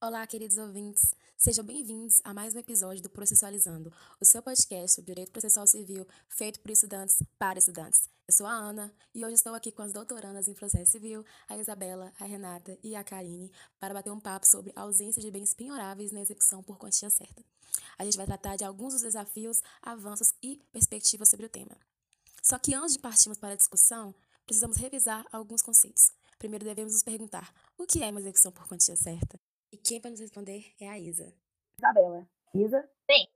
Olá, queridos ouvintes. Sejam bem-vindos a mais um episódio do Processualizando, o seu podcast sobre direito processual civil feito por estudantes para estudantes. Eu sou a Ana e hoje estou aqui com as doutorandas em processo civil, a Isabela, a Renata e a Karine, para bater um papo sobre a ausência de bens penhoráveis na execução por quantia certa. A gente vai tratar de alguns dos desafios, avanços e perspectivas sobre o tema. Só que antes de partirmos para a discussão, precisamos revisar alguns conceitos. Primeiro devemos nos perguntar: o que é uma execução por quantia certa? E quem vai nos responder é a Isa. Isabela. Isa? Bem,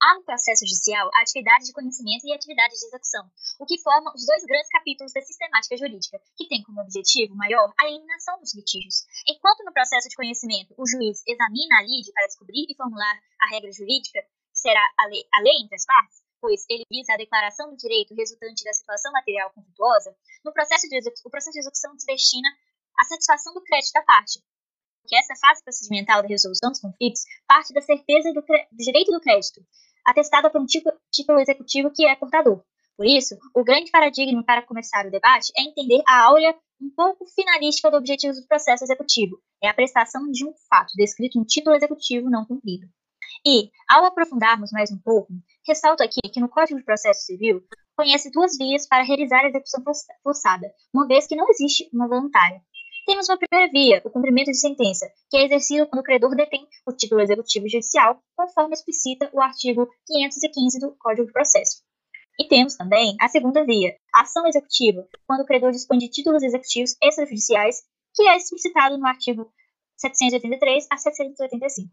há no processo judicial a atividade de conhecimento e a atividade de execução, o que forma os dois grandes capítulos da sistemática jurídica, que tem como objetivo maior a eliminação dos litígios. Enquanto no processo de conhecimento o juiz examina a lide para descobrir e formular a regra jurídica, que será a lei, a lei entre as partes, pois ele visa a declaração do direito resultante da situação material conflituosa, no processo de o processo de execução se destina à satisfação do crédito da parte, que essa fase procedimental da resolução dos conflitos parte da certeza do, do direito do crédito, atestada por um título, título executivo que é portador. Por isso, o grande paradigma para começar o debate é entender a áurea um pouco finalística do objetivo do processo executivo, é a prestação de um fato descrito no título executivo não cumprido. E, ao aprofundarmos mais um pouco, ressalto aqui que no Código de Processo Civil conhece duas vias para realizar a execução forçada, uma vez que não existe uma voluntária. Temos uma primeira via, o cumprimento de sentença, que é exercido quando o credor detém o título executivo judicial, conforme explicita o artigo 515 do Código de Processo. E temos também a segunda via, a ação executiva, quando o credor dispõe de títulos executivos extrajudiciais, que é explicitado no artigo 783 a 785.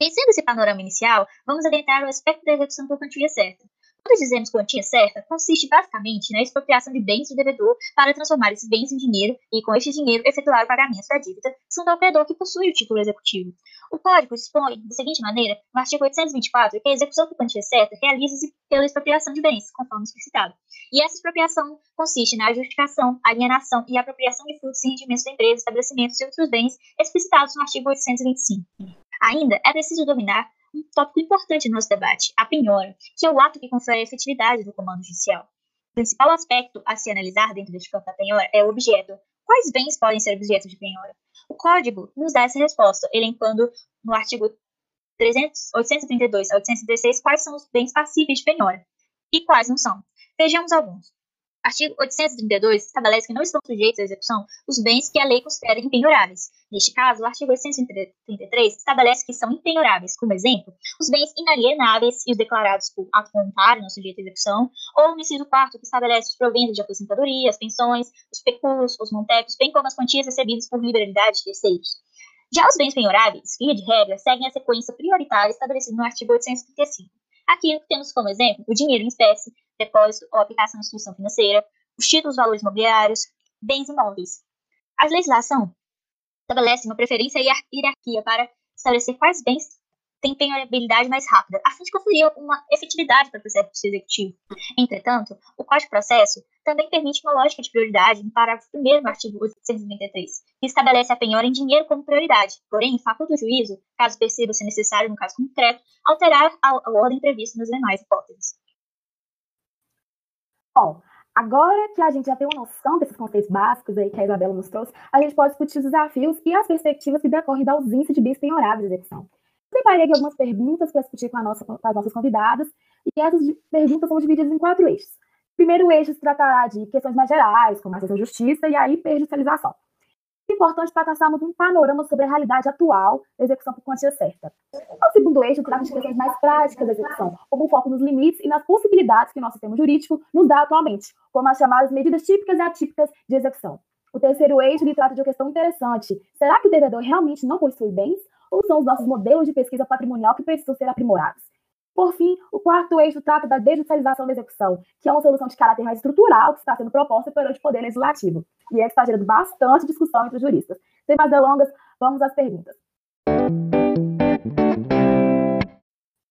Vencendo esse panorama inicial, vamos adentrar o aspecto da execução por quantia certa, quando dizemos quantia certa, consiste basicamente na expropriação de bens do devedor para transformar esses bens em dinheiro e, com este dinheiro, efetuar o pagamento da dívida junto ao credor que possui o título executivo. O Código dispõe, da seguinte maneira, no artigo 824, que a execução por quantia certa realiza-se pela expropriação de bens, conforme explicitado. E essa expropriação consiste na justificação, alienação e apropriação de frutos e rendimentos da empresa, estabelecimentos e outros bens explicitados no artigo 825. Ainda é preciso dominar um tópico importante no nosso debate, a penhora, que é o ato que confere a efetividade do comando judicial. O principal aspecto a se analisar dentro deste campo da penhora é o objeto. Quais bens podem ser objeto de penhora? O Código nos dá essa resposta, elencando no artigo 300, 832 a 816 quais são os bens passíveis de penhora e quais não são. Vejamos alguns. Artigo 832 estabelece que não estão sujeitos à execução os bens que a lei considera impenhoráveis. Neste caso, o artigo 833 estabelece que são impenhoráveis, como exemplo, os bens inalienáveis e os declarados por ato voluntário não sujeito à execução, ou o inciso 4 que estabelece os proventos de aposentadoria, as pensões, os pecúlios, os montepos, bem como as quantias recebidas por liberalidade de terceiros. Já os bens penhoráveis, via de regra, seguem a sequência prioritária estabelecida no artigo 835. Aqui temos como exemplo o dinheiro em espécie, depósito ou aplicação de instituição financeira, os títulos valores imobiliários, bens imóveis. A legislação estabelece uma preferência e hierarquia para estabelecer quais bens têm penhorabilidade mais rápida, a fim de conferir uma efetividade para o processo executivo. Entretanto, o Código de Processo também permite uma lógica de prioridade no parágrafo 1 do artigo 893, que estabelece a penhora em dinheiro como prioridade, porém, faculta o juízo, caso perceba ser necessário no caso concreto, alterar a, ordem prevista nas demais hipóteses. Bom, agora que a gente já tem uma noção desses conceitos básicos aí que a Isabela nos trouxe, a gente pode discutir os desafios e as perspectivas que decorrem da ausência de bens penhoráveis de execução. Separei aqui algumas perguntas para discutir com, nossa, com, as nossas convidadas, e essas perguntas são divididas em quatro eixos. O primeiro eixo se tratará de questões mais gerais, como acesso à justiça e a hiperjudicialização importante para traçarmos um panorama sobre a realidade atual da execução por quantia certa. O segundo eixo trata de questões mais práticas da execução, como o foco nos limites e nas possibilidades que o nosso sistema jurídico nos dá atualmente, como as chamadas medidas típicas e atípicas de execução. O terceiro eixo lhe trata de uma questão interessante. Será que o devedor realmente não possui bens? Ou são os nossos modelos de pesquisa patrimonial que precisam ser aprimorados? Por fim, o quarto eixo trata da desjudicialização da execução, que é uma solução de caráter mais estrutural que está sendo proposta perante o Poder Legislativo, e é que está gerando bastante discussão entre os juristas. Sem mais delongas, vamos às perguntas.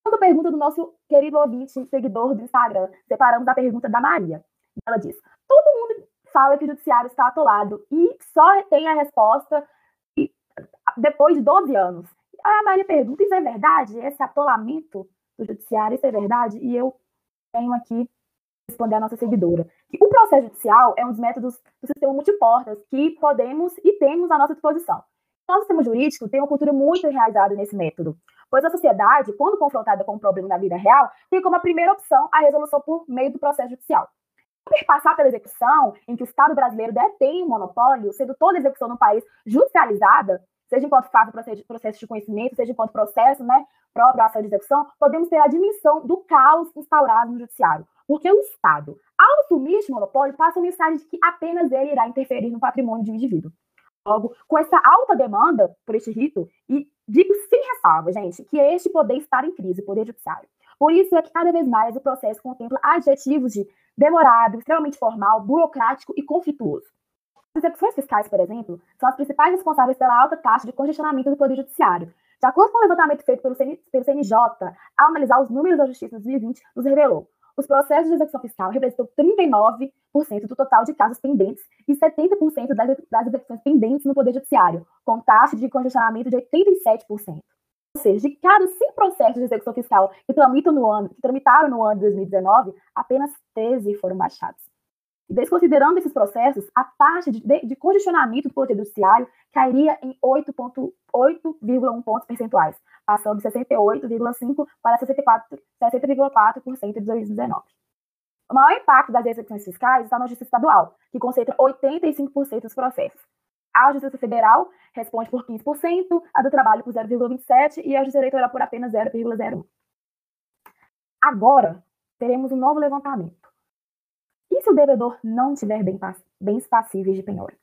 A pergunta do nosso querido ouvinte, seguidor do Instagram, separamos a pergunta da Maria. Ela diz: Todo mundo fala que o judiciário está atolado e só tem a resposta depois de 12 anos. A Maria pergunta: Isso é verdade? Esse atolamento do judiciário, isso é verdade? E eu tenho aqui responder a nossa seguidora. O processo judicial é um dos métodos do sistema multiportas que podemos e temos à nossa disposição. Nosso sistema jurídico tem uma cultura muito enraizada nesse método, pois a sociedade, quando confrontada com um problema na vida real, tem como a primeira opção a resolução por meio do processo judicial. Passar pela execução, em que o Estado brasileiro detém o monopólio, sendo toda execução no país judicializada, seja enquanto fase processo de conhecimento, seja enquanto processo, né, próprio ação de execução, podemos ter a dimensão do caos instaurado no judiciário. Porque o Estado, ao assumir este monopólio, passa a mensagem de que apenas ele irá interferir no patrimônio de um indivíduo. Logo, com essa alta demanda por este rito, e digo sem ressalva, gente, que este poder está em crise, o poder judiciário. Por isso é que cada vez mais o processo contempla adjetivos de demorado, extremamente formal, burocrático e conflituoso. As execuções fiscais, por exemplo, são as principais responsáveis pela alta taxa de congestionamento do Poder Judiciário. De acordo com o levantamento feito pelo, CN, pelo CNJ, ao analisar os números da Justiça em 2020, nos revelou os processos de execução fiscal representam 39% do total de casos pendentes e 70% das, das execuções pendentes no Poder Judiciário, com taxa de congestionamento de 87%. Ou seja, de cada 100 processos de execução fiscal que, tramitam no ano, que tramitaram no ano de 2019, apenas 13 foram baixados. Desconsiderando esses processos, a taxa de, de, de congestionamento do Poder Judiciário cairia em 8,1 pontos percentuais, passando de 68,5% para 60,4% de 2019. O maior impacto das execuções fiscais está na Justiça Estadual, que concentra 85% dos processos. A Justiça Federal responde por 15%, a do Trabalho por 0,27% e a Justiça Eleitoral por apenas 0,01%. Agora, teremos um novo levantamento. E se o devedor não tiver bens passíveis de penhora?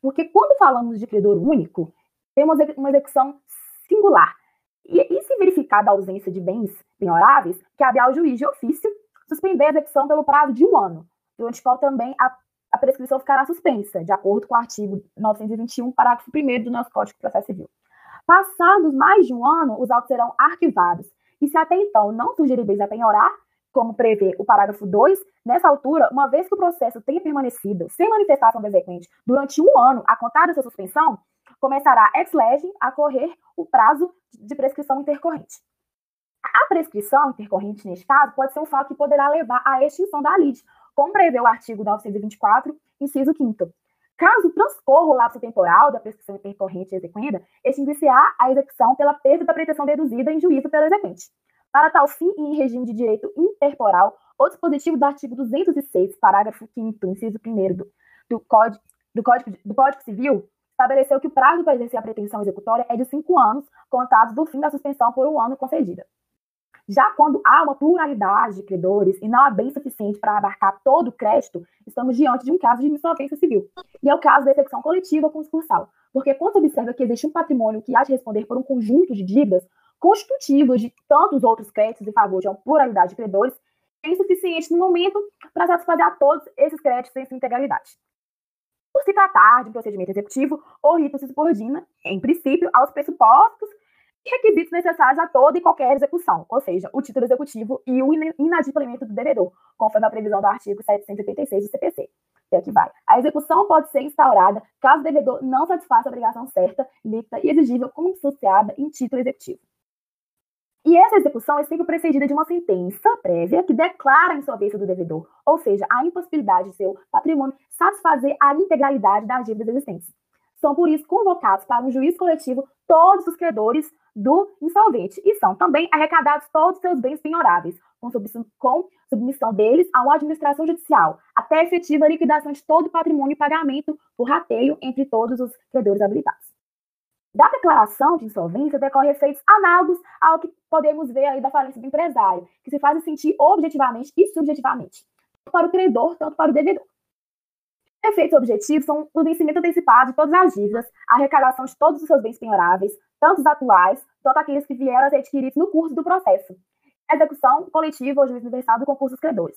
Porque quando falamos de credor único, temos uma execução singular. E, e se verificada a ausência de bens penhoráveis, cabe ao juiz de ofício suspender a execução pelo prazo de um ano, durante o qual também a, a prescrição ficará suspensa, de acordo com o artigo 921, parágrafo 1 do nosso Código de Processo Civil. Passados mais de um ano, os autos serão arquivados. E se até então não surgirem bens a penhorar, como prevê o parágrafo 2, nessa altura, uma vez que o processo tenha permanecido sem manifestação do exequente durante um ano a contar da sua suspensão, começará ex lege a correr o prazo de prescrição intercorrente. A prescrição intercorrente, neste caso, pode ser um fato que poderá levar à extinção da lide, como prevê o artigo 924, inciso 5 Caso transcorra o lapso temporal da prescrição intercorrente exequenda, extinguir-se-á a execução pela perda da pretensão deduzida em juízo pelo exequente. Para tal fim e em regime de direito interporal, o dispositivo do artigo 206, parágrafo 5 inciso 1 do, do, Código, do, Código, do Código Civil, estabeleceu que o prazo para exercer a pretensão executória é de cinco anos, contados do fim da suspensão por um ano concedida. Já quando há uma pluralidade de credores e não há bem suficiente para abarcar todo o crédito, estamos diante de um caso de insolvência civil. E é o caso da execução coletiva concursal, porque quando se observa que existe um patrimônio que há de responder por um conjunto de dívidas, constitutivos de tantos outros créditos em favor de uma pluralidade de credores é insuficiente no momento para satisfazer a todos esses créditos em sua integralidade. Por se tratar de um procedimento executivo, o rito se subordina, em princípio, aos pressupostos e requisitos necessários a toda e qualquer execução, ou seja, o título executivo e o inadimplemento do devedor, conforme a previsão do artigo 786 do CPC. E aqui vai. A execução pode ser instaurada caso o devedor não satisfaça a obrigação certa, líquida e exigível consubstanciada em título executivo. E essa execução é sempre precedida de uma sentença prévia que declara a insolvência do devedor, ou seja, a impossibilidade de seu patrimônio satisfazer a integralidade das dívidas existentes. São, por isso, convocados para um juízo coletivo todos os credores do insolvente e são também arrecadados todos os seus bens penhoráveis, com submissão, com submissão deles uma administração judicial, até efetiva liquidação de todo o patrimônio e pagamento por rateio entre todos os credores habilitados. Da declaração de insolvência decorre efeitos análogos ao que podemos ver aí da falência do empresário, que se fazem sentir objetivamente e subjetivamente, tanto para o credor, tanto para o devedor. Efeitos objetivos são o vencimento antecipado de todas as dívidas, a arrecadação de todos os seus bens penhoráveis, tanto os atuais, quanto aqueles que vieram a ser adquiridos no curso do processo, execução coletiva ou juízo universal do concurso dos credores.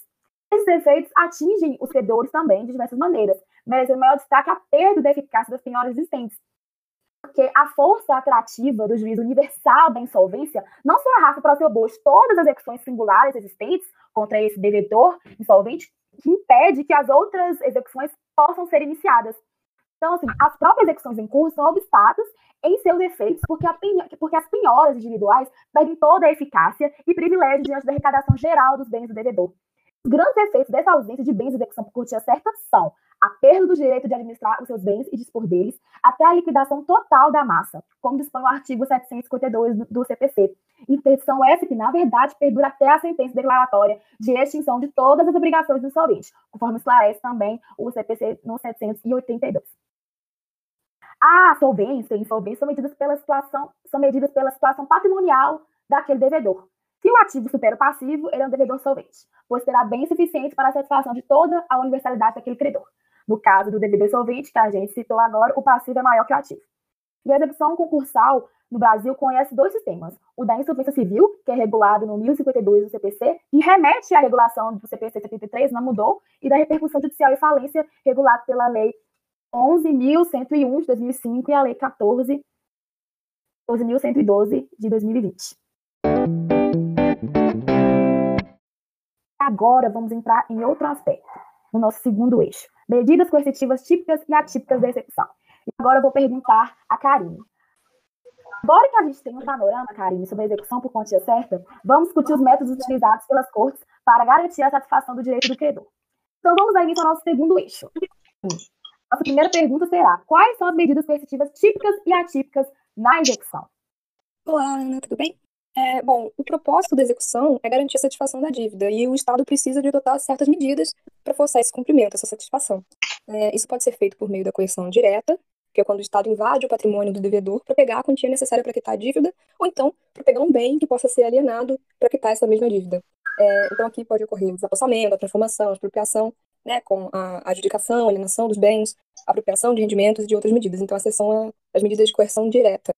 Esses efeitos atingem os credores também de diversas maneiras, merecendo maior destaque a perda da eficácia das penhoras existentes, porque a força atrativa do juízo universal da insolvência não só arrasta para o seu bolso todas as execuções singulares existentes contra esse devedor insolvente, que impede que as outras execuções possam ser iniciadas. Então, assim, as próprias execuções em curso são obstáculos em seus efeitos, porque, porque as penhoras individuais perdem toda a eficácia e privilégio diante da arrecadação geral dos bens do devedor. Os grandes efeitos dessa ausência de bens de execução por curtia certa são a perda do direito de administrar os seus bens e dispor deles, até a liquidação total da massa, como dispõe o artigo 752 do, do CPC. Interdição essa que, na verdade, perdura até a sentença declaratória de extinção de todas as obrigações do insolvente, conforme esclarece também o CPC no 782. A solvência e insolvência são medidas pela situação, são medidas pela situação patrimonial daquele devedor. Se o ativo supera o passivo, ele é um devedor solvente, pois terá bem suficiente para a satisfação de toda a universalidade daquele credor. No caso do devedor solvente, que a gente citou agora, o passivo é maior que o ativo. E a execução concursal no Brasil conhece dois sistemas. O da insolvência civil, que é regulado no 1052 do CPC, e remete à regulação do CPC 73, não mudou, e da repercussão judicial e falência, regulado pela Lei 11.101 de 2005 e a Lei 14 12.112 de 2020. Agora vamos entrar em outro aspecto, no nosso segundo eixo, medidas coercitivas típicas e atípicas da execução. E agora eu vou perguntar a Karine. Agora que a gente tem um panorama, Karine, sobre a execução por quantia certa, vamos discutir os métodos utilizados pelas cortes para garantir a satisfação do direito do credor. Então vamos aí para o nosso segundo eixo. Nossa primeira pergunta será: quais são as medidas coercitivas típicas e atípicas na execução? Olá, Ana, tudo bem? É, bom, o propósito da execução é garantir a satisfação da dívida e o Estado precisa de adotar certas medidas para forçar esse cumprimento, essa satisfação. É, isso pode ser feito por meio da coerção direta, que é quando o Estado invade o patrimônio do devedor para pegar a quantia necessária para quitar a dívida, ou então para pegar um bem que possa ser alienado para quitar essa mesma dívida. É, então aqui pode ocorrer o desapossamento, a transformação, a expropriação, né, com a adjudicação, alienação dos bens, apropriação de rendimentos e de outras medidas. Então essas são as medidas de coerção direta.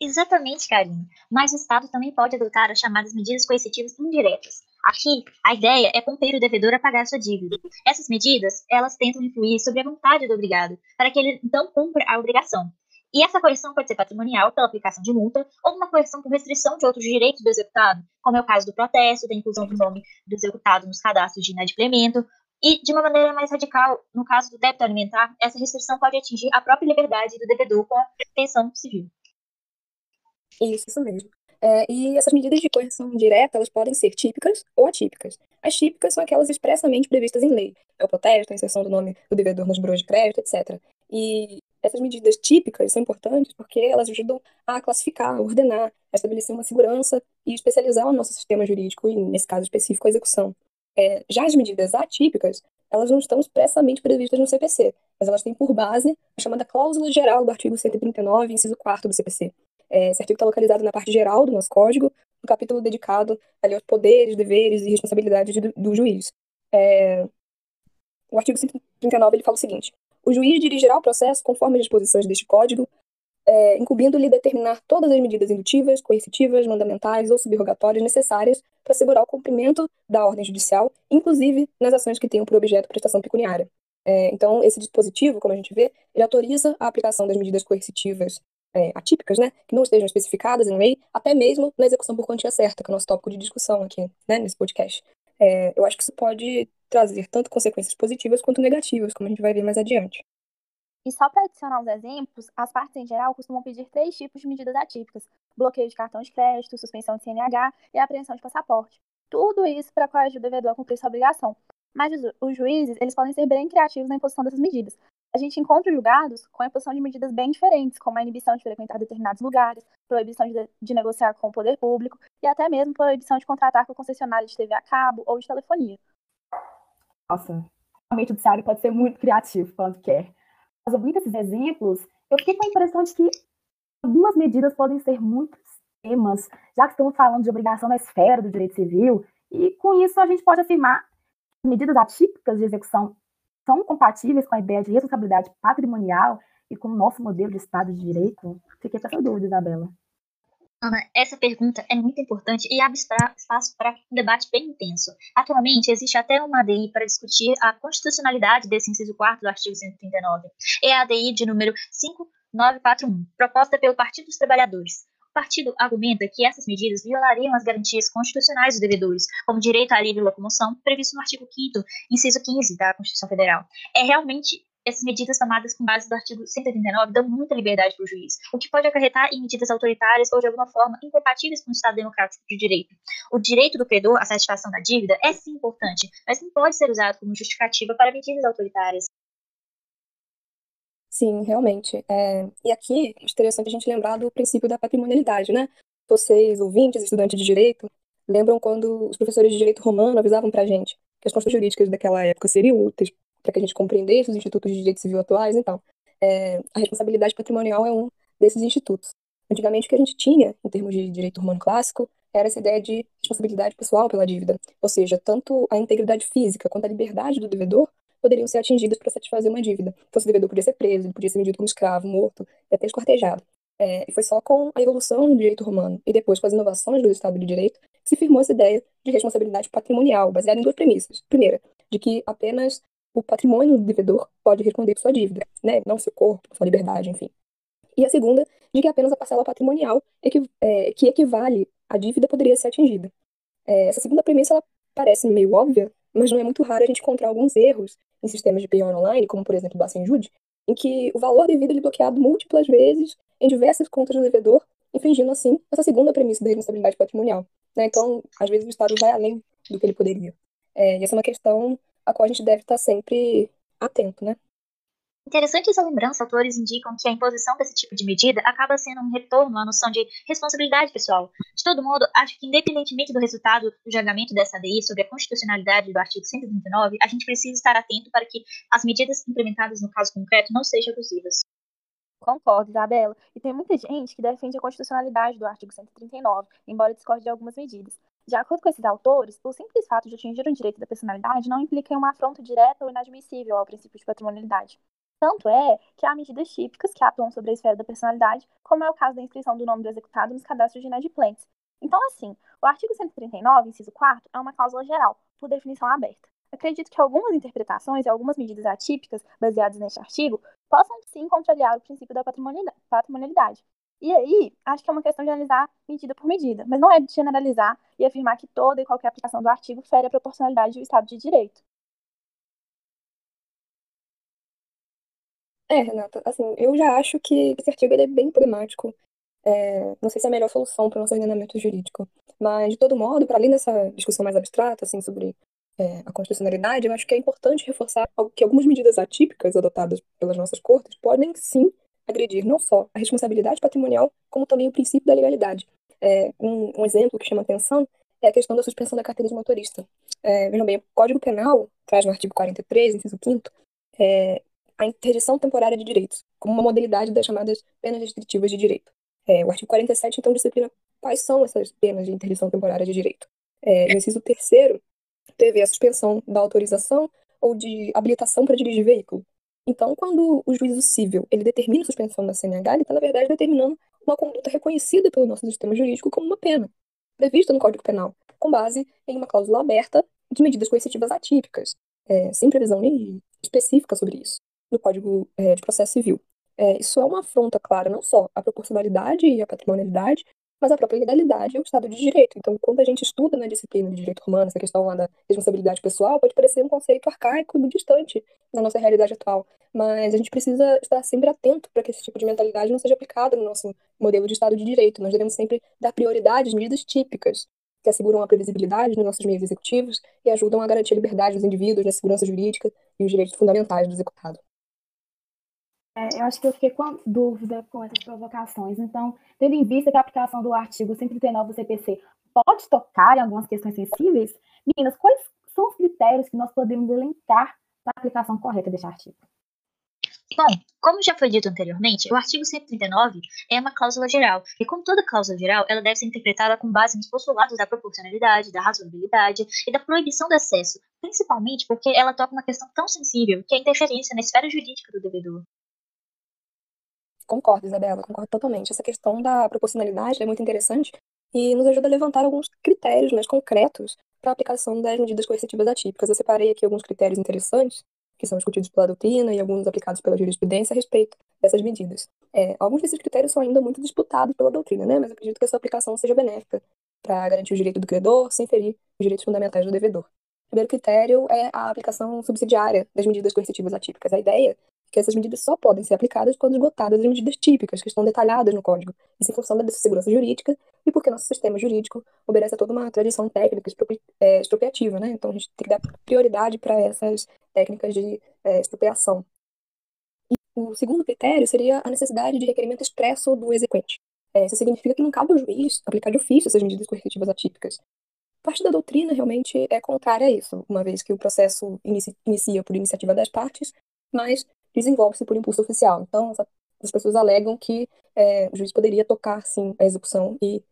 Exatamente, Karine. Mas o Estado também pode adotar as chamadas medidas coercitivas indiretas. Aqui, a ideia é compelir o devedor a pagar sua dívida. Essas medidas, elas tentam influir sobre a vontade do obrigado, para que ele então cumpra a obrigação. E essa coerção pode ser patrimonial, pela aplicação de multa, ou uma coerção por restrição de outros direitos do executado, como é o caso do protesto, da inclusão do nome do executado nos cadastros de inadimplemento, e, de uma maneira mais radical, no caso do débito alimentar, essa restrição pode atingir a própria liberdade do devedor com a pensão civil. Isso, isso mesmo. É, e essas medidas de coerção direta, elas podem ser típicas ou atípicas. As típicas são aquelas expressamente previstas em lei. É o protesto, a inserção do nome do devedor nos buros de crédito, etc. E essas medidas típicas são importantes porque elas ajudam a classificar, a ordenar, a estabelecer uma segurança e especializar o nosso sistema jurídico, e nesse caso específico, a execução. É, já as medidas atípicas, elas não estão expressamente previstas no CPC, mas elas têm por base a chamada cláusula geral do artigo 139, inciso 4 do CPC, é, esse artigo está localizado na parte geral do nosso código, no capítulo dedicado ali aos poderes, deveres e responsabilidades do, do juiz. É, o artigo 139 ele fala o seguinte: o juiz dirigirá o processo conforme as disposições deste código, é, incumbindo-lhe determinar todas as medidas indutivas, coercitivas, mandamentais ou subrogatórias necessárias para assegurar o cumprimento da ordem judicial, inclusive nas ações que tenham por objeto prestação pecuniária. É, então, esse dispositivo, como a gente vê, ele autoriza a aplicação das medidas coercitivas é, atípicas, né, que não estejam especificadas em lei, até mesmo na execução por quantia certa, que é o nosso tópico de discussão aqui, né, nesse podcast. É, eu acho que isso pode trazer tanto consequências positivas quanto negativas, como a gente vai ver mais adiante. E só para adicionar os exemplos, as partes em geral costumam pedir três tipos de medidas atípicas: bloqueio de cartão de crédito, suspensão de CNH e apreensão de passaporte. Tudo isso para coagir o devedor a cumprir sua obrigação. Mas os juízes, eles podem ser bem criativos na imposição dessas medidas, a gente encontra julgados com a imposição de medidas bem diferentes, como a inibição de frequentar determinados lugares, proibição de, de negociar com o poder público e até mesmo proibição de contratar com concessionária de TV a cabo ou de telefonia. Nossa, realmente o judiciário pode ser muito criativo quando quer. Mas ouvindo esses exemplos, eu fiquei com a impressão de que algumas medidas podem ser muito extremas, já que estamos falando de obrigação na esfera do direito civil, e com isso a gente pode afirmar que medidas atípicas de execução são compatíveis com a ideia de responsabilidade patrimonial e com o nosso modelo de Estado de Direito? Fiquei com essa dúvida, Isabela. Ana, essa pergunta é muito importante e abre espaço para um debate bem intenso. Atualmente, existe até uma ADI para discutir a constitucionalidade desse inciso 4 do artigo 139. É a ADI de número 5941, proposta pelo Partido dos Trabalhadores. O partido argumenta que essas medidas violariam as garantias constitucionais dos devedores, como direito à livre locomoção, previsto no artigo 5 inciso 15 da Constituição Federal. É realmente essas medidas tomadas com base no artigo 139 dão muita liberdade para o juiz, o que pode acarretar em medidas autoritárias ou, de alguma forma, incompatíveis com o Estado democrático de direito. O direito do credor à satisfação da dívida é sim importante, mas não pode ser usado como justificativa para medidas autoritárias. Sim, realmente. É... E aqui é interessante a gente lembrar do princípio da patrimonialidade, né? Vocês, ouvintes, estudantes de direito, lembram quando os professores de direito romano avisavam para a gente que as construções jurídicas daquela época seriam úteis para que a gente compreendesse os institutos de direito civil atuais, então, é, a responsabilidade patrimonial é um desses institutos. Antigamente, o que a gente tinha, em termos de direito romano clássico, era essa ideia de responsabilidade pessoal pela dívida, ou seja, tanto a integridade física quanto a liberdade do devedor poderiam ser atingidas para satisfazer uma dívida. Então, o devedor podia ser preso, ele podia ser vendido como escravo, morto, e até escortejado. É, e foi só com a evolução do direito romano e depois com as inovações do Estado de Direito que se firmou essa ideia de responsabilidade patrimonial, baseada em duas premissas. Primeira, de que apenas o patrimônio do devedor pode responder por sua dívida, né? não seu corpo, sua liberdade, enfim. E a segunda, de que apenas a parcela patrimonial é, que equivale à dívida poderia ser atingida. É, essa segunda premissa ela parece meio óbvia, mas não é muito raro a gente encontrar alguns erros em sistemas de penhor online, como por exemplo o Bacen-Jude, em que o valor devido é bloqueado múltiplas vezes em diversas contas do devedor, infringindo assim essa segunda premissa da responsabilidade patrimonial. Né? Então, às vezes o Estado vai além do que ele poderia. É, e essa é uma questão a qual a gente deve estar sempre atento, né? Interessante essa lembrança, autores indicam que a imposição desse tipo de medida acaba sendo um retorno à noção de responsabilidade pessoal. De todo modo, acho que independentemente do resultado do julgamento dessa ADI sobre a constitucionalidade do artigo 139, a gente precisa estar atento para que as medidas implementadas no caso concreto não sejam abusivas. Concordo, Isabela. E tem muita gente que defende a constitucionalidade do artigo 139, embora discorde de algumas medidas. De acordo com esses autores, o simples fato de atingir o direito da personalidade não implica em uma afronta direta ou inadmissível ao princípio de patrimonialidade. Tanto é que há medidas típicas que atuam sobre a esfera da personalidade, como é o caso da inscrição do nome do executado nos cadastros de inadimplentes. Então, assim, o artigo 139, inciso 4, é uma cláusula geral, por definição aberta. Acredito que algumas interpretações e algumas medidas atípicas baseadas neste artigo possam sim contrariar o princípio da patrimonialidade. E aí, acho que é uma questão de analisar medida por medida, mas não é de generalizar e afirmar que toda e qualquer aplicação do artigo fere a proporcionalidade do Estado de Direito. É, Renata, assim, eu já acho que esse artigo ele é bem problemático. É, não sei se é a melhor solução para o nosso ordenamento jurídico. Mas, de todo modo, para além dessa discussão mais abstrata, assim, sobre é, a constitucionalidade, eu acho que é importante reforçar que algumas medidas atípicas adotadas pelas nossas cortes podem sim agredir não só a responsabilidade patrimonial, como também o princípio da legalidade. É, um, um, exemplo que chama atenção é a questão da suspensão da carteira de motorista. É, vejam bem, o Código Penal traz no artigo 43, inciso 5 é, a interdição temporária de direitos, como uma modalidade das chamadas penas restritivas de direito. É, o artigo 47, então, disciplina quais são essas penas de interdição temporária de direito. É, no inciso terceiro, teve a suspensão da autorização ou de habilitação para dirigir veículo. Então, quando o juízo civil ele determina a suspensão da CNH, ele está, na verdade, determinando uma conduta reconhecida pelo nosso sistema jurídico como uma pena, prevista no Código Penal, com base em uma cláusula aberta de medidas coercitivas atípicas, é, sem previsão nem específica sobre isso, no Código é, de Processo Civil. É, isso é uma afronta clara não só à proporcionalidade e à patrimonialidade, mas a própria legalidade é o Estado de Direito. Então, quando a gente estuda na disciplina de Direito Romano essa questão lá da responsabilidade pessoal, pode parecer um conceito arcaico e distante da nossa realidade atual. Mas a gente precisa estar sempre atento para que esse tipo de mentalidade não seja aplicada no nosso modelo de Estado de Direito. Nós devemos sempre dar prioridade às medidas típicas, que asseguram a previsibilidade nos nossos meios executivos e ajudam a garantir a liberdade dos indivíduos, a segurança jurídica e os direitos fundamentais do executado. É, eu acho que eu fiquei com dúvida com essas provocações. Então, tendo em vista que a aplicação do artigo 139 do CPC pode tocar em algumas questões sensíveis, meninas, quais são os critérios que nós podemos elencar para a aplicação correta deste artigo? Bom, como já foi dito anteriormente, o artigo 139 é uma cláusula geral, e como toda cláusula geral, ela deve ser interpretada com base nos postulados da proporcionalidade, da razoabilidade e da proibição do acesso, principalmente porque ela toca uma questão tão sensível que é a interferência na esfera jurídica do devedor. Concordo, Isabela, concordo totalmente. Essa questão da proporcionalidade é muito interessante e nos ajuda a levantar alguns critérios mais concretos para a aplicação das medidas coercitivas atípicas. Eu separei aqui alguns critérios interessantes que são discutidos pela doutrina e alguns aplicados pela jurisprudência a respeito dessas medidas. É, alguns desses critérios são ainda muito disputados pela doutrina, né? mas acredito que a sua aplicação seja benéfica para garantir o direito do credor sem ferir os direitos fundamentais do devedor. O primeiro critério é a aplicação subsidiária das medidas coercitivas atípicas. A ideia que essas medidas só podem ser aplicadas quando esgotadas as medidas típicas, que estão detalhadas no código, isso em função da segurança jurídica e porque nosso sistema jurídico obedece a toda uma tradição técnica é, expropriativa, né? Então a gente tem que dar prioridade para essas técnicas de é, expropriação. E o segundo critério seria a necessidade de requerimento expresso do exequente. É, isso significa que não cabe ao juiz aplicar de ofício essas medidas coercitivas atípicas. Parte da doutrina realmente é contrária a isso, uma vez que o processo inicia por iniciativa das partes, mas desenvolve-se por impulso oficial. Então, as pessoas alegam que é, o juiz poderia tocar, sim, a execução e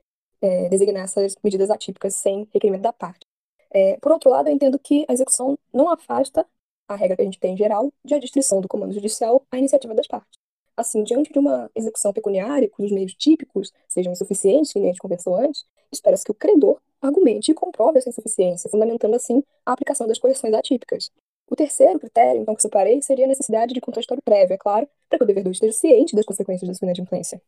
é, designar essas medidas atípicas sem requerimento da parte. É, por outro lado, eu entendo que a execução não afasta a regra que a gente tem em geral de adstrição do comando judicial à iniciativa das partes. Assim, diante de uma execução pecuniária, cujos meios típicos sejam insuficientes, que nem a gente conversou antes, espera-se que o credor argumente e comprove essa insuficiência, fundamentando assim a aplicação das coerções atípicas. O terceiro critério, então, que separei, seria a necessidade de contraditório prévio, é claro, para que o devedor esteja ciente das consequências da sua inadimplência.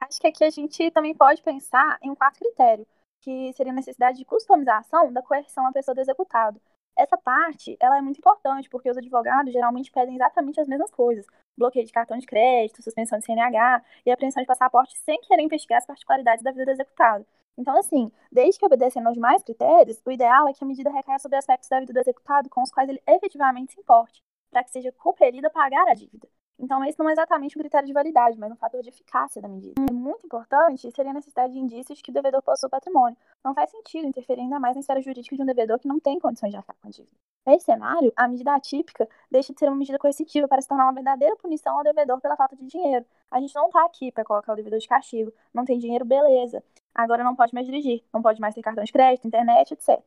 Acho que aqui a gente também pode pensar em um quarto critério, que seria a necessidade de customização da coerção à pessoa do executado. Essa parte, ela é muito importante, porque os advogados geralmente pedem exatamente as mesmas coisas. Bloqueio de cartão de crédito, suspensão de CNH e apreensão de passaporte sem querer investigar as particularidades da vida do executado. Então, assim, desde que obedecendo aos demais critérios, o ideal é que a medida recaia sobre aspectos da vida do executado com os quais ele efetivamente se importe, para que seja compelido a pagar a dívida. Então, esse não é exatamente um critério de validade, mas um fator de eficácia da medida. É muito importante seria a necessidade de indícios que o devedor possua patrimônio. Não faz sentido interferir ainda mais na esfera jurídica de um devedor que não tem condições de arcar com a dívida. Nesse cenário, a medida atípica deixa de ser uma medida coercitiva para se tornar uma verdadeira punição ao devedor pela falta de dinheiro. A gente não está aqui para colocar o devedor de castigo. Não tem dinheiro, beleza. Agora não pode mais dirigir, não pode mais ter cartão de crédito, internet, etc.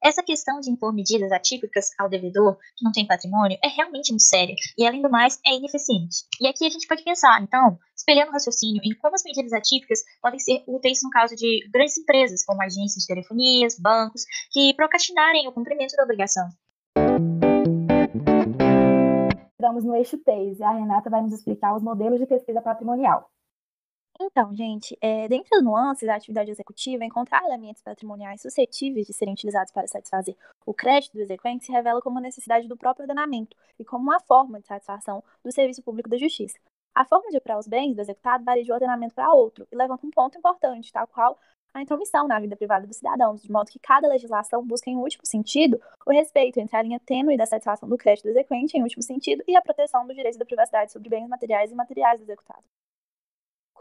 Essa questão de impor medidas atípicas ao devedor que não tem patrimônio é realmente muito séria e, além do mais, é ineficiente. E aqui a gente pode pensar, então, espelhando o raciocínio em como as medidas atípicas podem ser úteis no caso de grandes empresas, como agências de telefonias, bancos, que procrastinarem o cumprimento da obrigação. Estamos no eixo 3 e a Renata vai nos explicar os modelos de pesquisa patrimonial. Então, gente, é, dentre as nuances da atividade executiva, encontrar elementos patrimoniais suscetíveis de serem utilizados para satisfazer o crédito do exequente se revela como uma necessidade do próprio ordenamento e como uma forma de satisfação do serviço público da justiça. A forma de operar os bens do executado varia de um ordenamento para outro e levanta um ponto importante, tal qual a intromissão na vida privada dos cidadãos, de modo que cada legislação busca, em último sentido, o respeito entre a linha tênue da satisfação do crédito do exequente, em último sentido, e a proteção do direito da privacidade sobre bens materiais e imateriais do executado.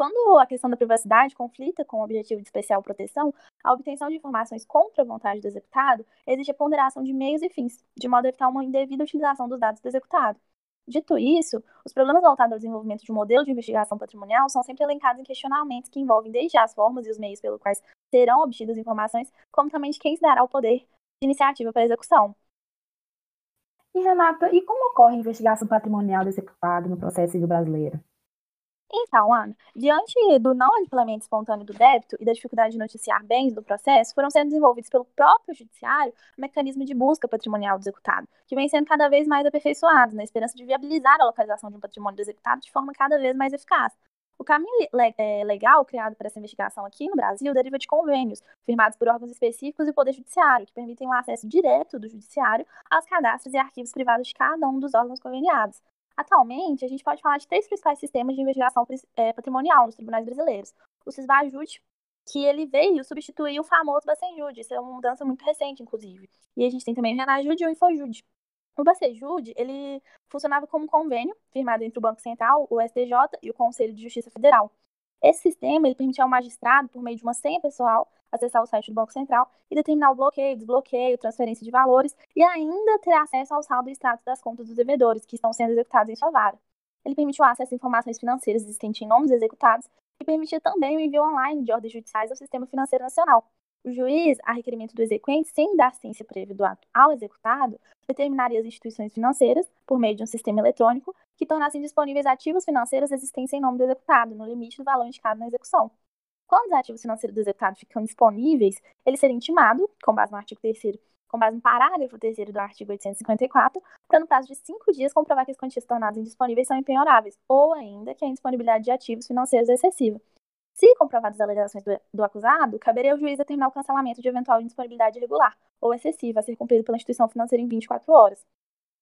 Quando a questão da privacidade conflita com o objetivo de especial proteção, a obtenção de informações contra a vontade do executado exige a ponderação de meios e fins, de modo a evitar uma indevida utilização dos dados do executado. Dito isso, os problemas voltados ao desenvolvimento de um modelo de investigação patrimonial são sempre elencados em questionamentos que envolvem desde as formas e os meios pelos quais serão obtidas informações, como também de quem se dará o poder de iniciativa para a execução. E Renata, e como ocorre a investigação patrimonial do executado no processo civil brasileiro? Então, Ana, diante do não adimplemento espontâneo do débito e da dificuldade de noticiar bens do processo, foram sendo desenvolvidos pelo próprio judiciário o mecanismo de busca patrimonial do executado, que vem sendo cada vez mais aperfeiçoado, na esperança de viabilizar a localização de um patrimônio do executado de forma cada vez mais eficaz. O caminho é, legal criado para essa investigação aqui no Brasil deriva de convênios, firmados por órgãos específicos e Poder Judiciário, que permitem o acesso direto do Judiciário aos cadastros e arquivos privados de cada um dos órgãos conveniados. Atualmente, a gente pode falar de três principais sistemas de investigação é, patrimonial nos tribunais brasileiros. O CISBAJUD, que ele veio substituir o famoso Bacenjude, isso é uma mudança muito recente, inclusive. E a gente tem também o Renajude e o Infojude. O Bacejude, ele funcionava como um convênio firmado entre o Banco Central, o STJ e o Conselho de Justiça Federal. Esse sistema ele permitia ao magistrado, por meio de uma senha pessoal, acessar o site do Banco Central e determinar o bloqueio, desbloqueio, transferência de valores e ainda ter acesso ao saldo e status das contas dos devedores que estão sendo executados em sua vara. Ele permitiu acesso a informações financeiras existentes em nomes executados e permitia também o envio online de ordens judiciais ao Sistema Financeiro Nacional. O juiz, a requerimento do exequente, sem dar ciência prévia do ato ao executado, determinaria as instituições financeiras, por meio de um sistema eletrônico, que tornassem disponíveis ativos financeiros existentes em nome do executado, no limite do valor indicado na execução. Quando os ativos financeiros do executado ficam disponíveis, ele seria intimado, com base no artigo 3 com base no parágrafo 3 do artigo 854, para no prazo de cinco dias comprovar que as quantias tornadas indisponíveis são impenhoráveis, ou ainda que a indisponibilidade de ativos financeiros é excessiva. Se comprovadas as alegações do, do, acusado, caberia ao juiz determinar o cancelamento de eventual indisponibilidade irregular ou excessiva a ser cumprido pela instituição financeira em 24 horas.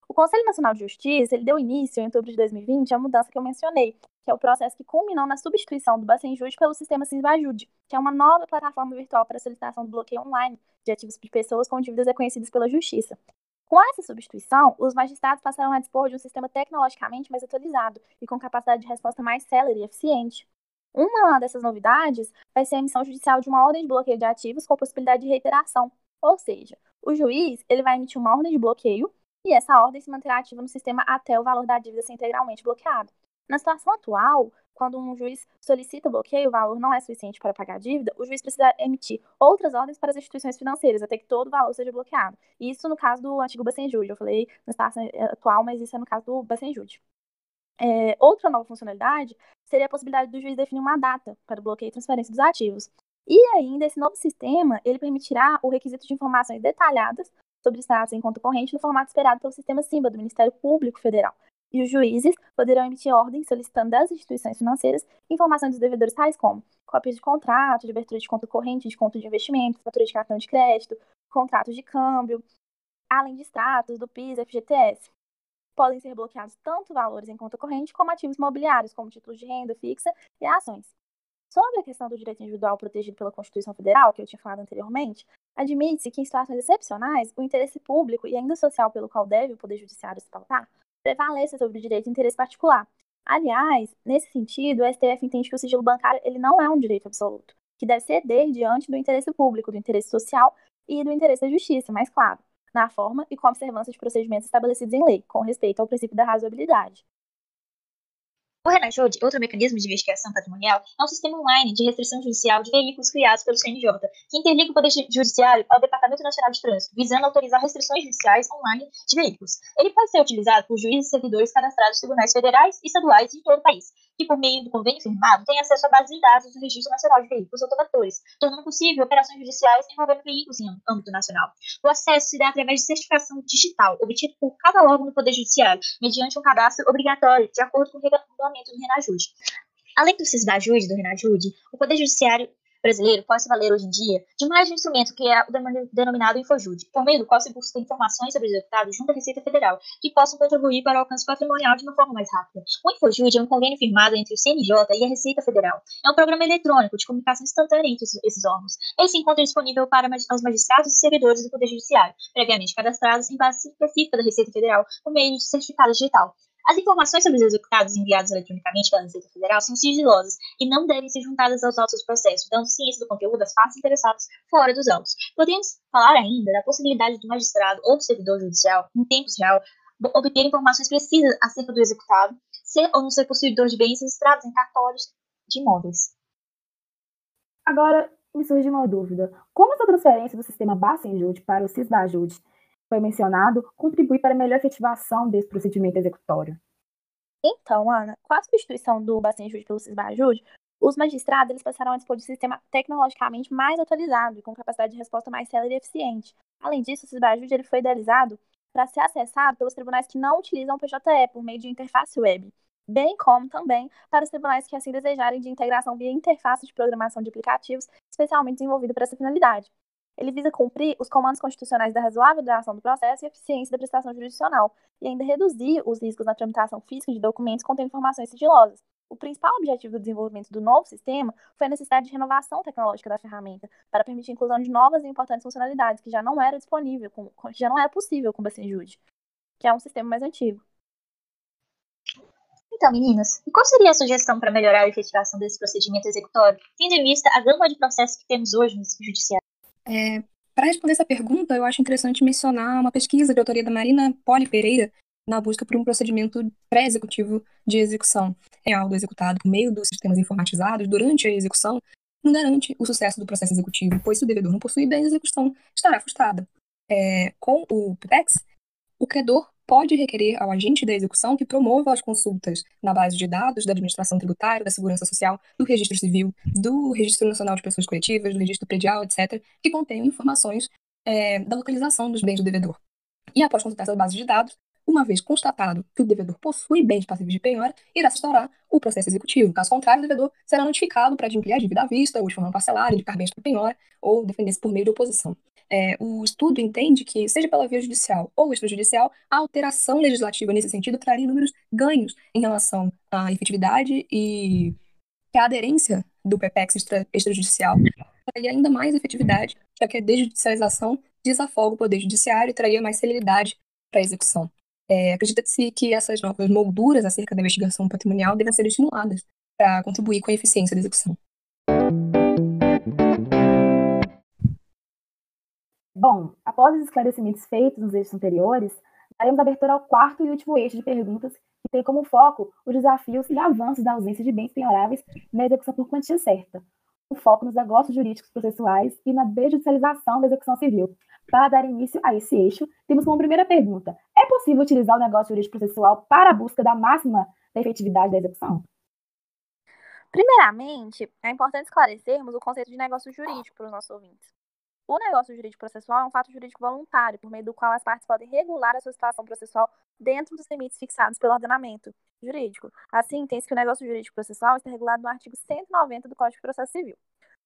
O Conselho Nacional de Justiça ele deu início, em outubro de 2020, à mudança que eu mencionei, que é o processo que culminou na substituição do Bacenjude pelo sistema Cisbajude, que é uma nova plataforma virtual para solicitação do bloqueio online de ativos de pessoas com dívidas reconhecidas pela Justiça. Com essa substituição, os magistrados passaram a dispor de um sistema tecnologicamente mais atualizado e com capacidade de resposta mais célere e eficiente. Uma dessas novidades vai ser a emissão judicial de uma ordem de bloqueio de ativos com possibilidade de reiteração, ou seja, o juiz ele vai emitir uma ordem de bloqueio e essa ordem se manterá ativa no sistema até o valor da dívida ser integralmente bloqueado. Na situação atual, quando um juiz solicita bloqueio, o valor não é suficiente para pagar a dívida, o juiz precisa emitir outras ordens para as instituições financeiras, até que todo o valor seja bloqueado. Isso no caso do antigo Bacenjude. Eu falei na situação atual, mas isso é no caso do Bacenjude. É, outra nova funcionalidade seria a possibilidade do juiz definir uma data para o bloqueio e transferência dos ativos. E ainda, esse novo sistema, ele permitirá o requisito de informações detalhadas sobre status em conta corrente no formato esperado pelo sistema SIMBA do Ministério Público Federal. E os juízes poderão emitir ordens solicitando das instituições financeiras informações dos devedores tais como cópias de contrato, de abertura de conta corrente, de conta de investimento, fatura de cartão de crédito, contratos de câmbio, além de status do PIS e FGTS. Podem ser bloqueados tanto valores em conta corrente como ativos imobiliários, como títulos de renda fixa e ações. Sobre a questão do direito individual protegido pela Constituição Federal, que eu tinha falado anteriormente, admite-se que em situações excepcionais, o interesse público e ainda social pelo qual deve o Poder Judiciário se pautar prevaleça sobre o direito de interesse particular. Aliás, nesse sentido, o STF entende que o sigilo bancário ele não é um direito absoluto, que deve ceder diante do interesse público, do interesse social e do interesse da justiça, mais claro, na forma e com observância de procedimentos estabelecidos em lei, com respeito ao princípio da razoabilidade. O RENAJUD, outro mecanismo de investigação patrimonial, é um sistema online de restrição judicial de veículos criados pelo CNJ, que interliga o Poder Judiciário ao Departamento Nacional de Trânsito, visando autorizar restrições judiciais online de veículos. Ele pode ser utilizado por juízes e servidores cadastrados em tribunais federais e estaduais de todo o país, que, por meio do convênio firmado, têm acesso à base de dados do Registro Nacional de Veículos Automotores, tornando possível operações judiciais envolvendo veículos em âmbito nacional. O acesso se dá através de certificação digital, obtida por cada órgão do Poder Judiciário, mediante um cadastro obrigatório, de acordo com o regulamento do Renajude. Além do CISBAJUD, do Renajude, o Poder Judiciário brasileiro pode se valer hoje em dia de mais de um instrumento que é o denominado Infojude, por meio do qual se busca informações sobre os deputados junto à Receita Federal que possam contribuir para o alcance patrimonial de uma forma mais rápida. O Infojude é um convênio firmado entre o CNJ e a Receita Federal. É um programa eletrônico de comunicação instantânea entre esses órgãos. Ele se encontra disponível para os magistrados e servidores do Poder Judiciário, previamente cadastrados em base específica da Receita Federal por meio de certificado digital. As informações sobre os executados enviados eletronicamente pela Receita Federal são sigilosas e não devem ser juntadas aos autos do processo, dando ciência do conteúdo às partes interessadas fora dos autos. Podemos falar ainda da possibilidade do magistrado ou do servidor judicial, em tempos real, obter informações precisas acerca do executado, ser ou não ser possuidor de bens registrados em cartórios de imóveis. Agora, me surge uma dúvida. Como essa transferência do sistema Bacenjude para o CISBAJUD foi mencionado, contribui para a melhor efetivação desse procedimento executório. Então, Ana, com a substituição do Bacenjude pelo Cisbajude, os magistrados eles passaram a dispor de um sistema tecnologicamente mais atualizado e com capacidade de resposta mais célere e eficiente. Além disso, o Cisbajude ele foi idealizado para ser acessado pelos tribunais que não utilizam o PJE por meio de interface web, bem como também para os tribunais que assim desejarem de integração via interface de programação de aplicativos especialmente desenvolvido para essa finalidade. Ele visa cumprir os comandos constitucionais da razoável duração do processo e eficiência da prestação jurisdicional, e ainda reduzir os riscos na tramitação física de documentos contendo informações sigilosas. O principal objetivo do desenvolvimento do novo sistema foi a necessidade de renovação tecnológica da ferramenta, para permitir a inclusão de novas e importantes funcionalidades que já não era disponível, com, já não era possível com o Bacenjude, que é um sistema mais antigo. Então, meninas, qual seria a sugestão para melhorar a efetivação desse procedimento executório, tendo em vista a gama de processos que temos hoje no judiciário? É, Para responder essa pergunta, eu acho interessante mencionar uma pesquisa de autoria da Marina Poli Pereira na busca por um procedimento pré-executivo de execução. É algo executado por meio dos sistemas informatizados durante a execução não garante o sucesso do processo executivo, pois se o devedor não possui bens, a execução estará frustrada. É, com o PEX, o credor pode requerer ao agente da execução que promova as consultas na base de dados da administração tributária, da segurança social, do registro civil, do registro nacional de pessoas coletivas, do registro predial, etc., que contenham informações é, da localização dos bens do devedor. E após consultar essa base de dados, Uma vez constatado que o devedor possui bens passíveis de penhora, irá se instaurar o processo executivo. Caso contrário, o devedor será notificado para adquirir a dívida à vista, ou de forma parcelada, indicar bens para penhora, ou defender-se por meio de oposição. É, o estudo entende que, seja pela via judicial ou extrajudicial, a alteração legislativa nesse sentido traria inúmeros ganhos em relação à efetividade e a aderência do PPEX extra, extrajudicial traria ainda mais efetividade, já que a desjudicialização desafoga o poder judiciário e traria mais celeridade para a execução. É, Acredita-se que essas novas molduras acerca da investigação patrimonial devem ser estimuladas para contribuir com a eficiência da execução. Bom, após os esclarecimentos feitos nos eixos anteriores, daremos abertura ao quarto e último eixo de perguntas, que tem como foco os desafios e avanços da ausência de bens penhoráveis na execução por quantia certa, o foco nos negócios jurídicos processuais e na desjudicialização da execução civil. Para dar início a esse eixo, temos como primeira pergunta: é possível utilizar o negócio jurídico processual para a busca da máxima da efetividade da execução? Primeiramente, é importante esclarecermos o conceito de negócio jurídico para os nossos ouvintes. O negócio jurídico processual é um fato jurídico voluntário, por meio do qual as partes podem regular a sua situação processual dentro dos limites fixados pelo ordenamento jurídico. Assim, tem-se que o negócio jurídico processual está regulado no artigo 190 do Código de Processo Civil.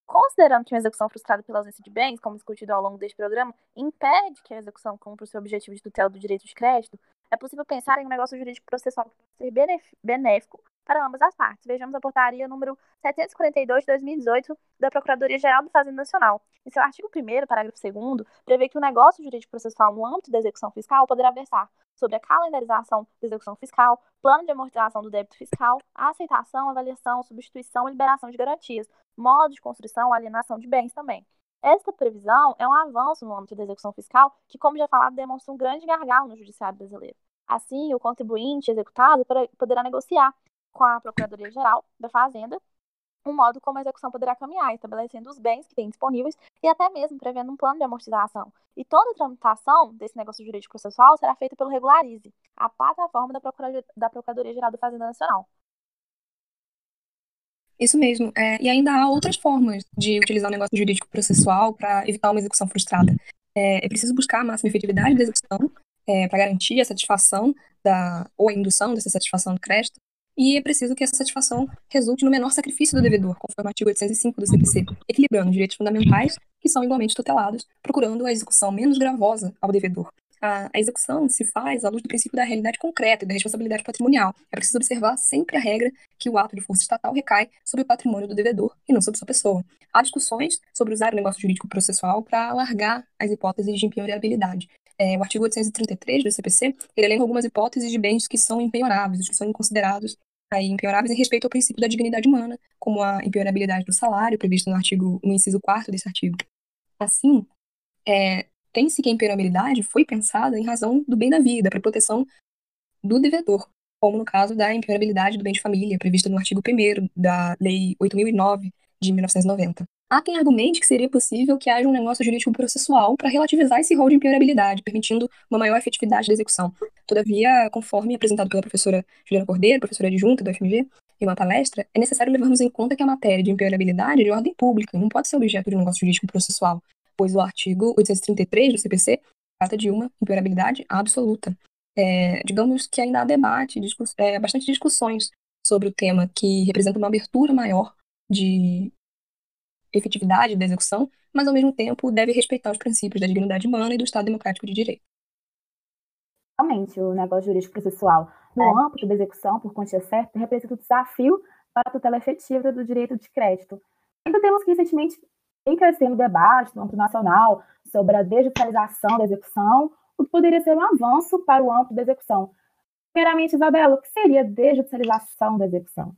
Considerando que uma execução frustrada pela ausência de bens, como discutido ao longo deste programa, impede que a execução cumpra o seu objetivo de tutela do direito de crédito, é possível pensar em um negócio jurídico processual que pode ser benéfico para ambas as partes. Vejamos a portaria número 742 de 2018 da Procuradoria-Geral do Fazenda Nacional. Em seu artigo 1 parágrafo 2 prevê que o negócio jurídico processual no âmbito da execução fiscal poderá versar sobre a calendarização da execução fiscal, plano de amortização do débito fiscal, aceitação, avaliação, substituição e liberação de garantias, modo de construção, alienação de bens também. Esta previsão é um avanço no âmbito da execução fiscal que, como já falado, demonstra um grande gargalo no judiciário brasileiro. Assim, o contribuinte executado poderá negociar com a Procuradoria-Geral da Fazenda um modo como a execução poderá caminhar, estabelecendo os bens que tem disponíveis e até mesmo prevendo um plano de amortização. E toda a tramitação desse negócio jurídico processual será feita pelo Regularize, a plataforma da Procuradoria-Geral da Fazenda Nacional. Isso mesmo. É, e ainda há outras formas de utilizar o negócio jurídico processual para evitar uma execução frustrada. É, é, preciso buscar a máxima efetividade da execução é, para garantir a satisfação da, ou a indução dessa satisfação do crédito e é preciso que essa satisfação resulte no menor sacrifício do devedor, conforme o artigo 805 do CPC, equilibrando direitos fundamentais, que são igualmente tutelados, procurando a execução menos gravosa ao devedor. A, execução se faz à luz do princípio da realidade concreta e da responsabilidade patrimonial. É preciso observar sempre a regra que o ato de força estatal recai sobre o patrimônio do devedor e não sobre sua pessoa. Há discussões sobre usar o negócio jurídico processual para alargar as hipóteses de impenhorabilidade. É, o artigo 833 do CPC, ele elenca algumas hipóteses de bens que são impenhoráveis, que são considerados aí, impenhoráveis em respeito ao princípio da dignidade humana, como a impenhorabilidade do salário, previsto no artigo, no inciso 4 desse artigo. Assim, é, tem-se que a impenhorabilidade foi pensada em razão do bem da vida, para proteção do devedor, como no caso da impenhorabilidade do bem de família, prevista no artigo 1 da Lei 8009 de 1990. Há quem argumente que seria possível que haja um negócio jurídico processual para relativizar esse rol de impenhorabilidade, permitindo uma maior efetividade da execução. Todavia, conforme apresentado pela professora Juliana Cordeiro, professora adjunta do FMG, em uma palestra, é necessário levarmos em conta que a matéria de impenhorabilidade é de ordem pública e não pode ser objeto de um negócio jurídico processual, pois o artigo 833 do CPC trata de uma impenhorabilidade absoluta. É, digamos que ainda há debate, discuss é, bastante discussões sobre o tema, que representa uma abertura maior de efetividade da execução, mas ao mesmo tempo deve respeitar os princípios da dignidade humana e do Estado democrático de direito. Realmente, o negócio jurídico processual no é. âmbito da execução por quantia certa representa um desafio para a tutela efetiva do direito de crédito. Ainda temos que recentemente vem crescendo o debate no âmbito nacional sobre a digitalização da execução, o que poderia ser um avanço para o âmbito da execução. Primeiramente, Isabela, o que seria a digitalização da execução?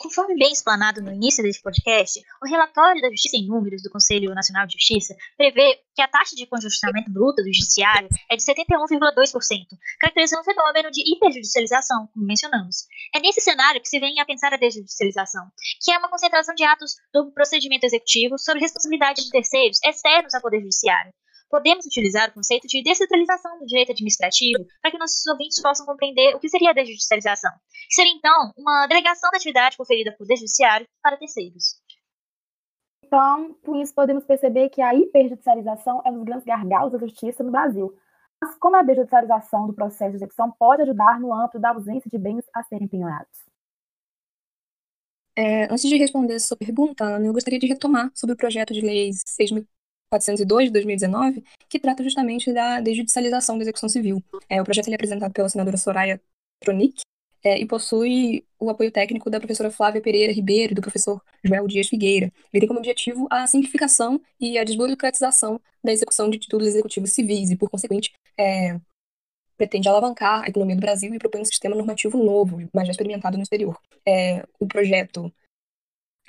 Conforme bem explanado no início desse podcast, o relatório da Justiça em Números do Conselho Nacional de Justiça prevê que a taxa de congestionamento bruto do judiciário é de 71,2%, caracterizando um fenômeno de hiperjudicialização, como mencionamos. É nesse cenário que se vem a pensar a desjudicialização, que é uma concentração de atos do procedimento executivo sobre responsabilidade de terceiros externos ao Poder Judiciário, podemos utilizar o conceito de descentralização do direito administrativo para que nossos ouvintes possam compreender o que seria a desjudicialização, que seria, então, uma delegação da atividade conferida por judiciário para terceiros. Então, com isso, podemos perceber que a hiperjudicialização é um dos grandes gargalos da justiça no Brasil. Mas como a desjudicialização do processo de execução pode ajudar no âmbito da ausência de bens a serem penhorados? É, antes de responder essa sua pergunta, Ana, eu gostaria de retomar sobre o projeto de lei 6.402 de 2019, que trata justamente da desjudicialização da execução civil. É, o projeto é apresentado pela senadora Soraya Tronic é, e possui o apoio técnico da professora Flávia Pereira Ribeiro e do professor Joel Dias Figueira. Ele tem como objetivo a simplificação e a desburocratização da execução de títulos executivos civis e, por consequente, é, pretende alavancar a economia do Brasil e propõe um sistema normativo novo, mas já experimentado no exterior. É, o projeto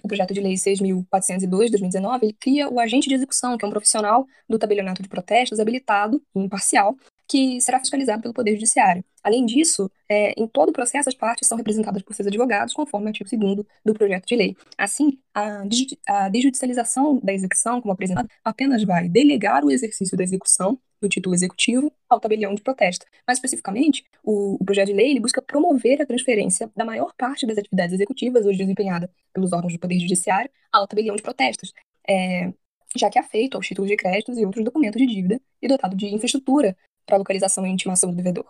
o projeto de lei 6.402 de 2019, ele cria o agente de execução, que é um profissional do tabelionato de protestos habilitado e imparcial, que será fiscalizado pelo Poder Judiciário. Além disso, é, em todo o processo, as partes são representadas por seus advogados, conforme o artigo 2 do projeto de lei. Assim, a, a desjudicialização da execução, como apresentado, apenas vai delegar o exercício da execução do título executivo ao tabelião de protesto. Mais especificamente, o, o projeto de lei ele busca promover a transferência da maior parte das atividades executivas hoje desempenhada pelos órgãos do Poder Judiciário ao tabelião de protestos. É, já que é feito aos títulos de créditos e outros documentos de dívida e dotado de infraestrutura para localização e intimação do devedor.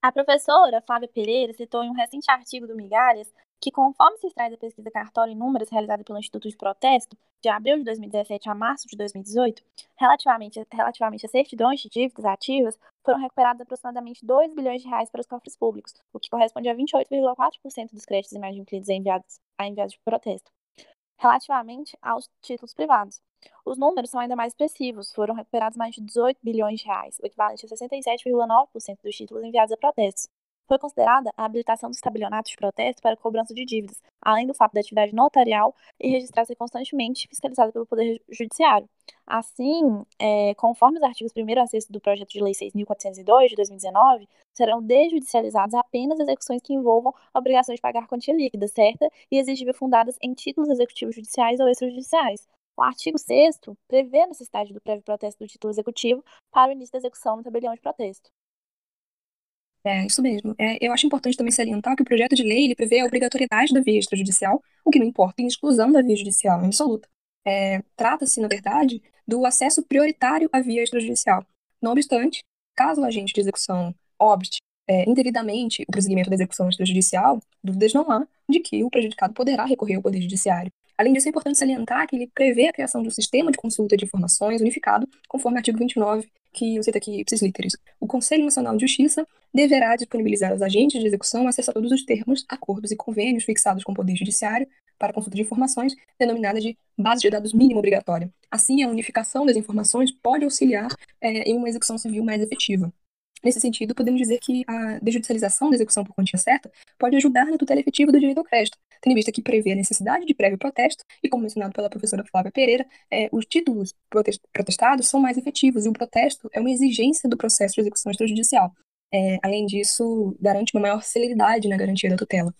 A professora Flávia Pereira citou em um recente artigo do Migalhas que, conforme se extrai da pesquisa Cartório em Números realizada pelo Instituto de Protesto, de abril de 2017 a março de 2018, relativamente, relativamente a certidões de dívidas ativas, foram recuperados aproximadamente 2 bilhões de reais para os cofres públicos, o que corresponde a 28,4% dos créditos inadimplidos enviados a enviados de protesto, relativamente aos títulos privados. Os números são ainda mais expressivos, foram recuperados mais de 18 bilhões de reais, o equivalente a 67,9% dos títulos enviados a protestos. Foi considerada a habilitação dos tabelionatos de protesto para cobrança de dívidas, além do fato da atividade notarial e registrar ser constantemente fiscalizada pelo Poder Judiciário. Assim, é, conforme os artigos 1 a 6 do projeto de lei 6.402 de 2019, serão desjudicializadas apenas execuções que envolvam obrigações de pagar quantia líquida certa e exigível fundadas em títulos executivos judiciais ou extrajudiciais, o artigo 6 prevê a necessidade do prévio protesto do título executivo para o início da execução no tabelião de protesto. É, isso mesmo. É, eu acho importante também salientar que o projeto de lei ele prevê a obrigatoriedade da via extrajudicial, o que não importa, em exclusão da via judicial, em absoluta. É, Trata-se, na verdade, do acesso prioritário à via extrajudicial. Não obstante, caso o agente de execução obste é, indevidamente o prosseguimento da execução extrajudicial, dúvidas não há de que o prejudicado poderá recorrer ao Poder Judiciário. Além disso, é importante salientar que ele prevê a criação de um sistema de consulta de informações unificado, conforme o artigo 29, que eu cito aqui ipsis literis. O Conselho Nacional de Justiça deverá disponibilizar aos agentes de execução acesso a todos os termos, acordos e convênios fixados com o Poder Judiciário para consulta de informações, denominada de base de dados mínima obrigatória. Assim, a unificação das informações pode auxiliar é, em uma execução civil mais efetiva. Nesse sentido, podemos dizer que a desjudicialização da execução por quantia certa pode ajudar na tutela efetiva do direito ao crédito, tendo em vista que prevê a necessidade de prévio protesto e, como mencionado pela professora Flávia Pereira, é, os títulos protestados são mais efetivos e o protesto é uma exigência do processo de execução extrajudicial. É, além disso, garante uma maior celeridade na garantia da tutela.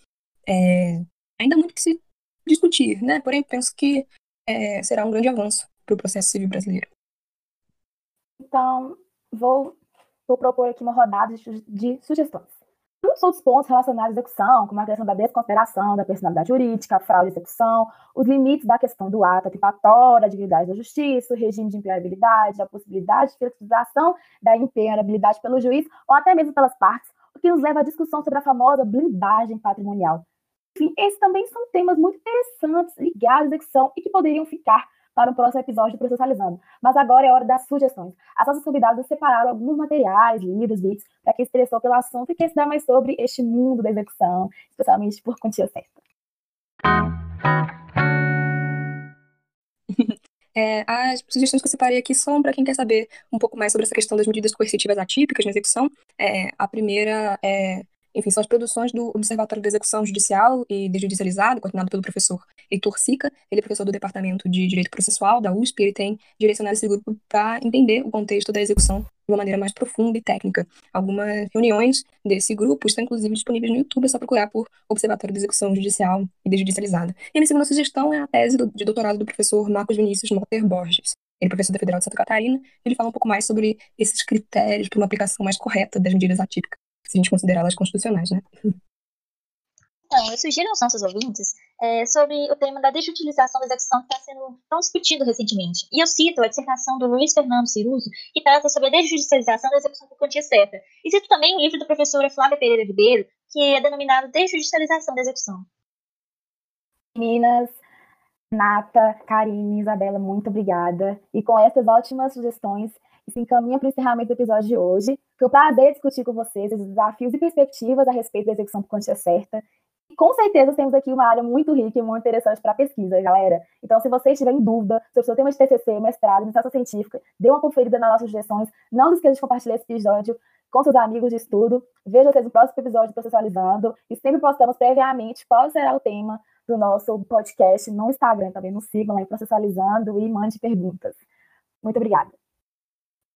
É, ainda muito que se discutir, né? porém penso que é, será um grande avanço para o processo civil brasileiro. Então, vou vou propor aqui uma rodada de sugestões. Muitos outros pontos relacionados à execução, como a questão da desconsideração da personalidade jurídica, a fraude de execução, os limites da questão do ato antecipatório, a dignidade da justiça, o regime de impenhabilidade, a possibilidade de flexibilização da impenhabilidade pelo juiz ou até mesmo pelas partes, o que nos leva à discussão sobre a famosa blindagem patrimonial. Enfim, esses também são temas muito interessantes ligados à execução e que poderiam ficar para um próximo episódio do Processualizando. Mas agora é hora das sugestões. As nossas convidadas separaram alguns materiais, livros, vídeos, para quem se interessou pelo assunto e quer estudar mais sobre este mundo da execução, especialmente por quantia certa. É, as sugestões que eu separei aqui são para quem quer saber um pouco mais sobre essa questão das medidas coercitivas atípicas na execução. É, a primeira é enfim, são as produções do Observatório de Execução Judicial e Desjudicializado, coordenado pelo professor Heitor Sica. Ele é professor do Departamento de Direito Processual da USP. Ele tem direcionado esse grupo para entender o contexto da execução de uma maneira mais profunda e técnica. Algumas reuniões desse grupo estão, inclusive, disponíveis no YouTube, é só procurar por Observatório de Execução Judicial e Desjudicializada. E a minha segunda sugestão é a tese de doutorado do professor Marcos Vinícius Motter Borges. Ele é professor da Federal de Santa Catarina, ele fala um pouco mais sobre esses critérios para uma aplicação mais correta das medidas atípicas se a gente considerar elas constitucionais, né? Então, eu sugiro aos nossos ouvintes é, sobre o tema da desutilização da execução que está sendo tão discutido recentemente. E eu cito a dissertação do Luiz Fernando Ciruso, que trata sobre a desjudicialização da execução por quantia certa. E cito também o livro da professora Flávia Pereira Ribeiro, que é denominado Desjudicialização da Execução. Meninas, Nata, Karine, Isabela, muito obrigada. E com essas ótimas sugestões, se encaminha para o encerramento do episódio de hoje. Foi um prazer discutir com vocês os desafios e perspectivas a respeito da execução por quantia certa com certeza temos aqui uma área muito rica e muito interessante para pesquisa, galera. Então, se vocês tiverem dúvida sobre o seu tema de TCC, mestrado, iniciação científica, dê uma conferida nas nossas sugestões. Não se esqueça de compartilhar esse episódio com seus amigos de estudo. Vejo vocês no próximo episódio do Processualizando. E sempre postamos previamente qual será o tema do nosso podcast no Instagram também. Nos sigam lá em Processualizando e mande perguntas. Muito obrigada.